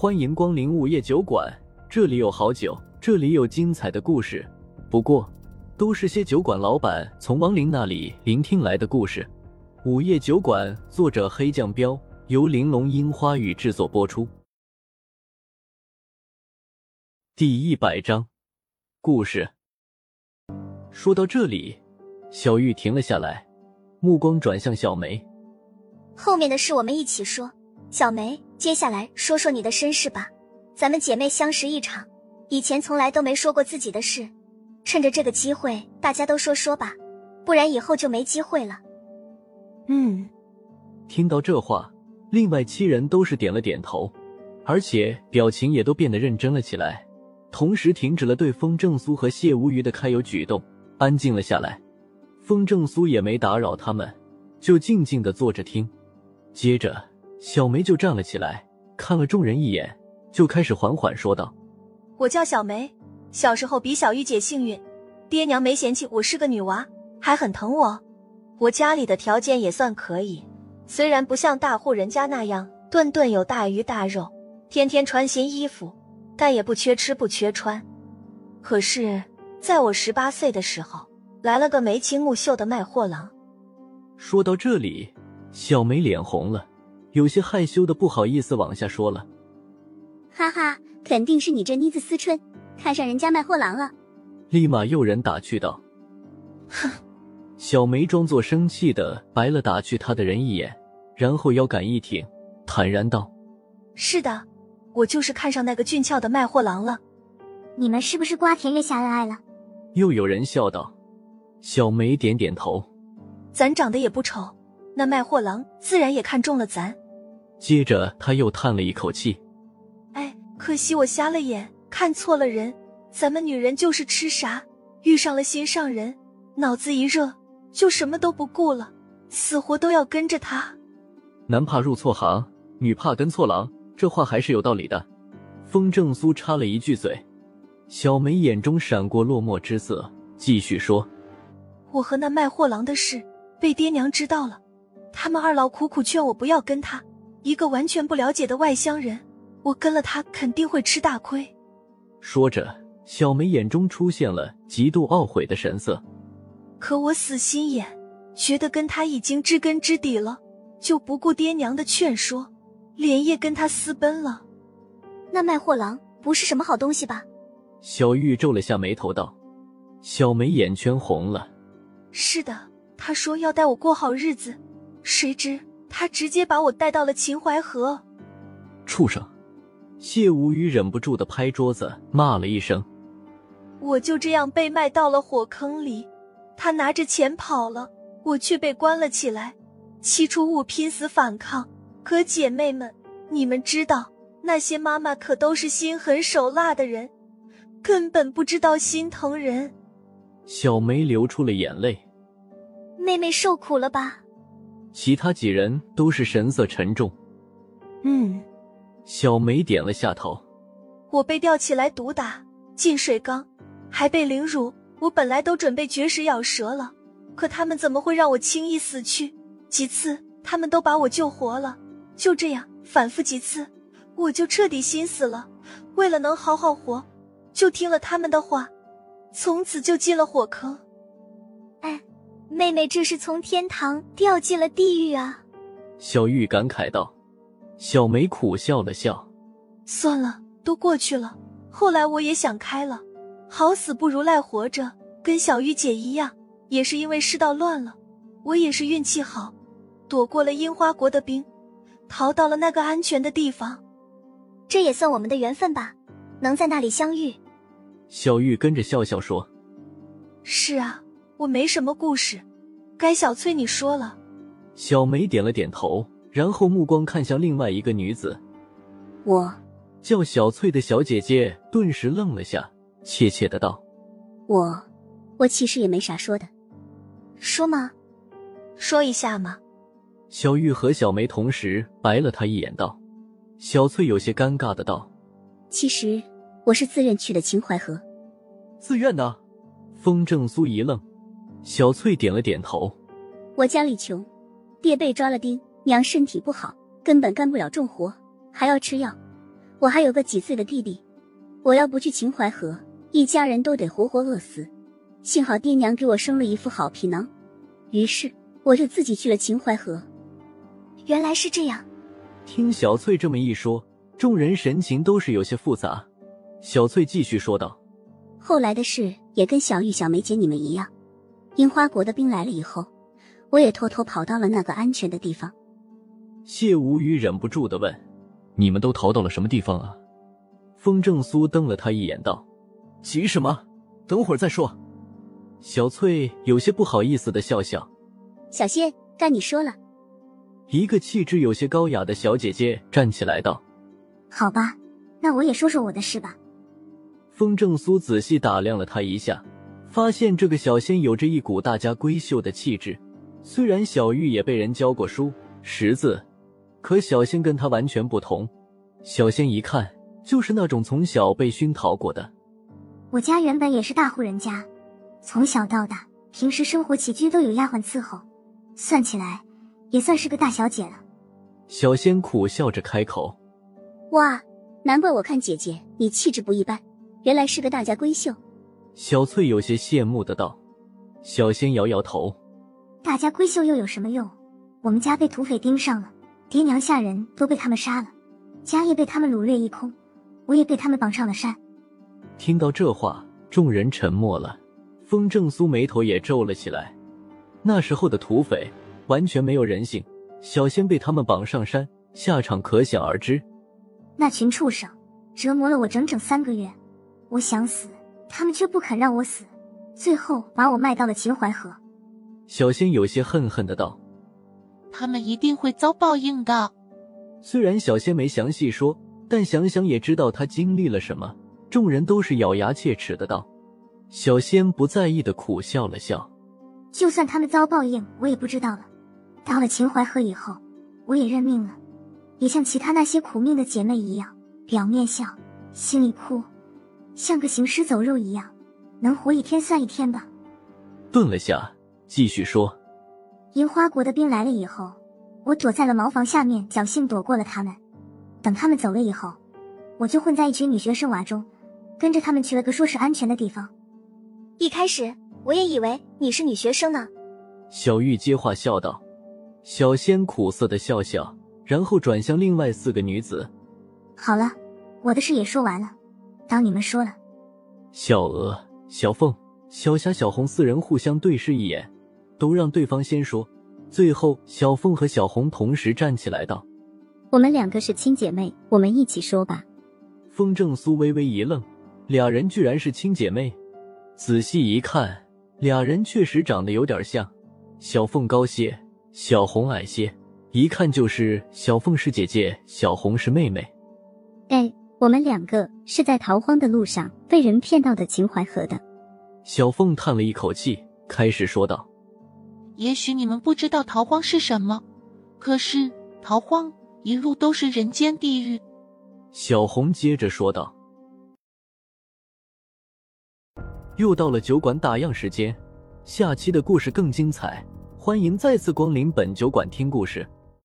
欢迎光临午夜酒馆，这里有好酒，这里有精彩的故事。不过，都是些酒馆老板从亡灵那里聆听来的故事。午夜酒馆，作者黑酱标，由玲珑樱花雨制作播出。第一百章，故事。说到这里，小玉停了下来，目光转向小梅。后面的事我们一起说。小梅，接下来说说你的身世吧。咱们姐妹相识一场，以前从来都没说过自己的事，趁着这个机会，大家都说说吧，不然以后就没机会了。嗯，听到这话，另外七人都是点了点头，而且表情也都变得认真了起来，同时停止了对风正苏和谢无鱼的揩油举动，安静了下来。风正苏也没打扰他们，就静静的坐着听。接着。小梅就站了起来，看了众人一眼，就开始缓缓说道：“我叫小梅，小时候比小玉姐幸运，爹娘没嫌弃我是个女娃，还很疼我。我家里的条件也算可以，虽然不像大户人家那样顿顿有大鱼大肉，天天穿新衣服，但也不缺吃不缺穿。可是，在我十八岁的时候，来了个眉清目秀的卖货郎。”说到这里，小梅脸红了。有些害羞的不好意思往下说了，哈哈，肯定是你这妮子思春看上人家卖货郎了。立马有人打趣道：“哼！”小梅装作生气的白了打趣她的人一眼，然后腰杆一挺，坦然道：“是的，我就是看上那个俊俏的卖货郎了。你们是不是瓜田月下恩爱了？”又有人笑道。小梅点点头：“咱长得也不丑，那卖货郎自然也看中了咱。”接着他又叹了一口气：“哎，可惜我瞎了眼，看错了人。咱们女人就是吃啥，遇上了心上人，脑子一热就什么都不顾了，死活都要跟着他。男怕入错行，女怕跟错郎，这话还是有道理的。”风正苏插了一句嘴，小梅眼中闪过落寞之色，继续说：“我和那卖货郎的事被爹娘知道了，他们二老苦苦劝我不要跟他。”一个完全不了解的外乡人，我跟了他肯定会吃大亏。说着，小梅眼中出现了极度懊悔的神色。可我死心眼，觉得跟他已经知根知底了，就不顾爹娘的劝说，连夜跟他私奔了。那卖货郎不是什么好东西吧？小玉皱了下眉头道。小梅眼圈红了。是的，他说要带我过好日子，谁知。他直接把我带到了秦淮河，畜生！谢无语忍不住的拍桌子骂了一声。我就这样被卖到了火坑里，他拿着钱跑了，我却被关了起来。起初我拼死反抗，可姐妹们，你们知道，那些妈妈可都是心狠手辣的人，根本不知道心疼人。小梅流出了眼泪，妹妹受苦了吧？其他几人都是神色沉重。嗯，小梅点了下头。我被吊起来毒打，进水缸，还被凌辱。我本来都准备绝食咬舌了，可他们怎么会让我轻易死去？几次他们都把我救活了。就这样反复几次，我就彻底心死了。为了能好好活，就听了他们的话，从此就进了火坑。妹妹这是从天堂掉进了地狱啊！小玉感慨道。小梅苦笑了笑，算了，都过去了。后来我也想开了，好死不如赖活着，跟小玉姐一样，也是因为世道乱了。我也是运气好，躲过了樱花国的兵，逃到了那个安全的地方。这也算我们的缘分吧，能在那里相遇。小玉跟着笑笑说：“是啊。”我没什么故事，该小翠你说了。小梅点了点头，然后目光看向另外一个女子。我叫小翠的小姐姐顿时愣了下，怯怯的道：“我，我其实也没啥说的，说吗？说一下嘛。”小玉和小梅同时白了他一眼，道：“小翠有些尴尬的道：其实我是自愿去的秦淮河。自愿的？”风正苏一愣。小翠点了点头。我家里穷，爹被抓了丁，娘身体不好，根本干不了重活，还要吃药。我还有个几岁的弟弟，我要不去秦淮河，一家人都得活活饿死。幸好爹娘给我生了一副好皮囊，于是我就自己去了秦淮河。原来是这样。听小翠这么一说，众人神情都是有些复杂。小翠继续说道：“后来的事也跟小玉、小梅姐你们一样，樱花国的兵来了以后，我也偷偷跑到了那个安全的地方。”谢无语忍不住的问：“你们都逃到了什么地方啊？”风正苏瞪了他一眼，道：“急什么？等会儿再说。”小翠有些不好意思的笑笑：“小谢，该你说了。”一个气质有些高雅的小姐姐站起来道：“好吧，那我也说说我的事吧。”风正苏仔细打量了她一下，发现这个小仙有着一股大家闺秀的气质。虽然小玉也被人教过书识字，可小仙跟她完全不同。小仙一看就是那种从小被熏陶过的。我家原本也是大户人家。从小到大，平时生活起居都有丫鬟伺候，算起来也算是个大小姐了。小仙苦笑着开口：“哇，难怪我看姐姐你气质不一般，原来是个大家闺秀。”小翠有些羡慕的道。小仙摇摇头：“大家闺秀又有什么用？我们家被土匪盯上了，爹娘下人都被他们杀了，家业被他们掳掠一空，我也被他们绑上了山。”听到这话，众人沉默了。风正苏眉头也皱了起来。那时候的土匪完全没有人性，小仙被他们绑上山，下场可想而知。那群畜生折磨了我整整三个月，我想死，他们却不肯让我死，最后把我卖到了秦淮河。小仙有些恨恨的道：“他们一定会遭报应的。”虽然小仙没详细说，但想想也知道他经历了什么。众人都是咬牙切齿的道。小仙不在意的苦笑了笑，就算他们遭报应，我也不知道了。到了秦淮河以后，我也认命了，也像其他那些苦命的姐妹一样，表面笑，心里哭，像个行尸走肉一样，能活一天算一天吧。顿了下，继续说：樱花国的兵来了以后，我躲在了茅房下面，侥幸躲过了他们。等他们走了以后，我就混在一群女学生娃中，跟着他们去了个说是安全的地方。一开始我也以为你是女学生呢。小玉接话笑道。小仙苦涩的笑笑，然后转向另外四个女子：“好了，我的事也说完了，当你们说了。”小娥、小凤、小霞、小红四人互相对视一眼，都让对方先说。最后，小凤和小红同时站起来道：“我们两个是亲姐妹，我们一起说吧。”风正苏微微一愣，俩人居然是亲姐妹。仔细一看，俩人确实长得有点像。小凤高些，小红矮些，一看就是小凤是姐姐，小红是妹妹。哎，我们两个是在逃荒的路上被人骗到的秦淮河的。小凤叹了一口气，开始说道：“也许你们不知道逃荒是什么，可是逃荒一路都是人间地狱。”小红接着说道。又到了酒馆打烊时间，下期的故事更精彩，欢迎再次光临本酒馆听故事。